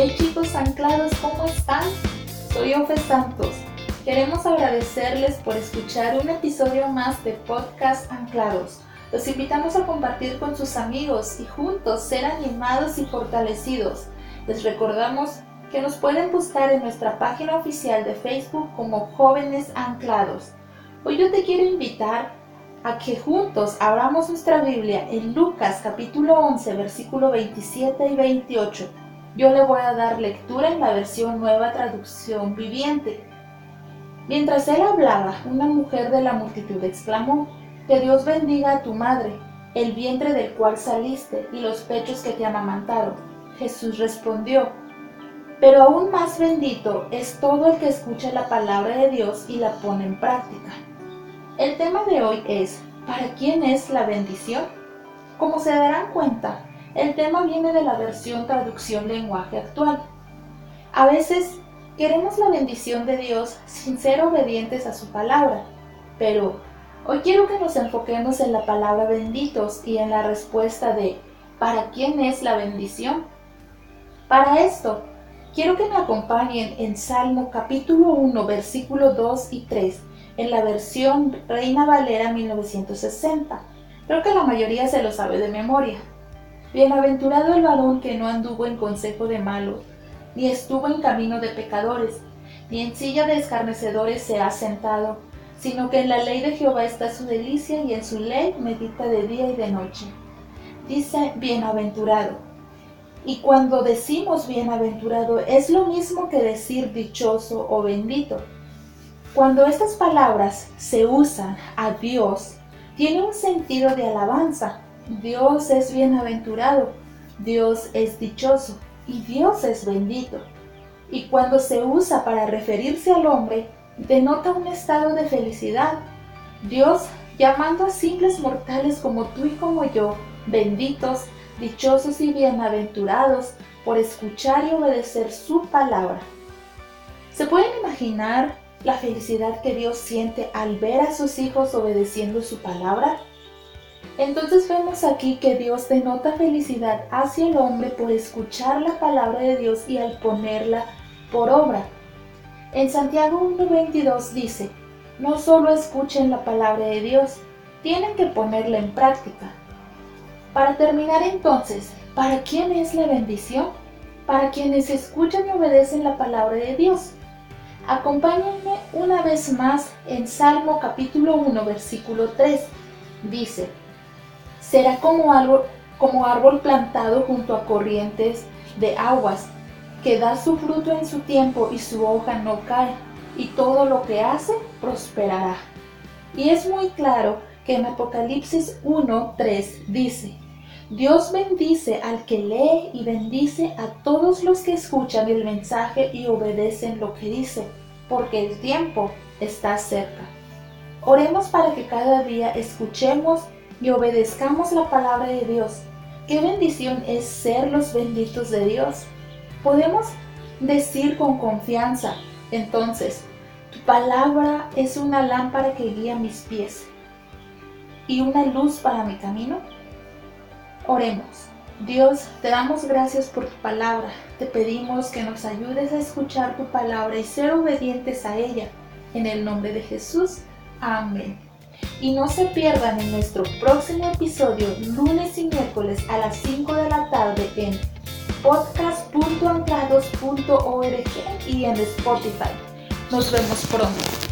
Hey chicos anclados, ¿cómo están? Soy Ofe Santos. Queremos agradecerles por escuchar un episodio más de Podcast Anclados. Los invitamos a compartir con sus amigos y juntos ser animados y fortalecidos. Les recordamos que nos pueden buscar en nuestra página oficial de Facebook como Jóvenes Anclados. Hoy yo te quiero invitar a que juntos abramos nuestra Biblia en Lucas capítulo 11 versículo 27 y 28. Yo le voy a dar lectura en la versión nueva traducción viviente. Mientras él hablaba, una mujer de la multitud exclamó, Que Dios bendiga a tu madre, el vientre del cual saliste y los pechos que te amamantaron. Jesús respondió, Pero aún más bendito es todo el que escucha la palabra de Dios y la pone en práctica. El tema de hoy es, ¿para quién es la bendición? Como se darán cuenta, el tema viene de la versión traducción lenguaje actual. A veces Queremos la bendición de Dios sin ser obedientes a su palabra, pero hoy quiero que nos enfoquemos en la palabra benditos y en la respuesta de ¿para quién es la bendición? Para esto, quiero que me acompañen en Salmo capítulo 1, versículo 2 y 3, en la versión Reina Valera 1960. Creo que la mayoría se lo sabe de memoria. Bienaventurado el varón que no anduvo en consejo de malos ni estuvo en camino de pecadores, ni en silla de escarnecedores se ha sentado, sino que en la ley de Jehová está su delicia y en su ley medita de día y de noche. Dice bienaventurado. Y cuando decimos bienaventurado es lo mismo que decir dichoso o bendito. Cuando estas palabras se usan a Dios, tiene un sentido de alabanza. Dios es bienaventurado, Dios es dichoso y Dios es bendito. Y cuando se usa para referirse al hombre, denota un estado de felicidad. Dios, llamando a simples mortales como tú y como yo, benditos, dichosos y bienaventurados por escuchar y obedecer su palabra. ¿Se pueden imaginar la felicidad que Dios siente al ver a sus hijos obedeciendo su palabra? Entonces vemos aquí que Dios denota felicidad hacia el hombre por escuchar la palabra de Dios y al ponerla por obra. En Santiago 1.22 dice, no solo escuchen la palabra de Dios, tienen que ponerla en práctica. Para terminar entonces, ¿para quién es la bendición? Para quienes escuchan y obedecen la palabra de Dios. Acompáñenme una vez más en Salmo capítulo 1 versículo 3. Dice, será como árbol, como árbol plantado junto a corrientes de aguas, que da su fruto en su tiempo y su hoja no cae, y todo lo que hace prosperará. Y es muy claro que en Apocalipsis 1.3 dice, Dios bendice al que lee y bendice a todos los que escuchan el mensaje y obedecen lo que dice, porque el tiempo está cerca. Oremos para que cada día escuchemos y obedezcamos la palabra de Dios. Qué bendición es ser los benditos de Dios. Podemos decir con confianza, entonces, tu palabra es una lámpara que guía mis pies y una luz para mi camino. Oremos. Dios, te damos gracias por tu palabra. Te pedimos que nos ayudes a escuchar tu palabra y ser obedientes a ella. En el nombre de Jesús. Amén. Y no se pierdan en nuestro próximo episodio lunes y miércoles a las 5 de la tarde en podcast.anclados.org y en Spotify. Nos vemos pronto.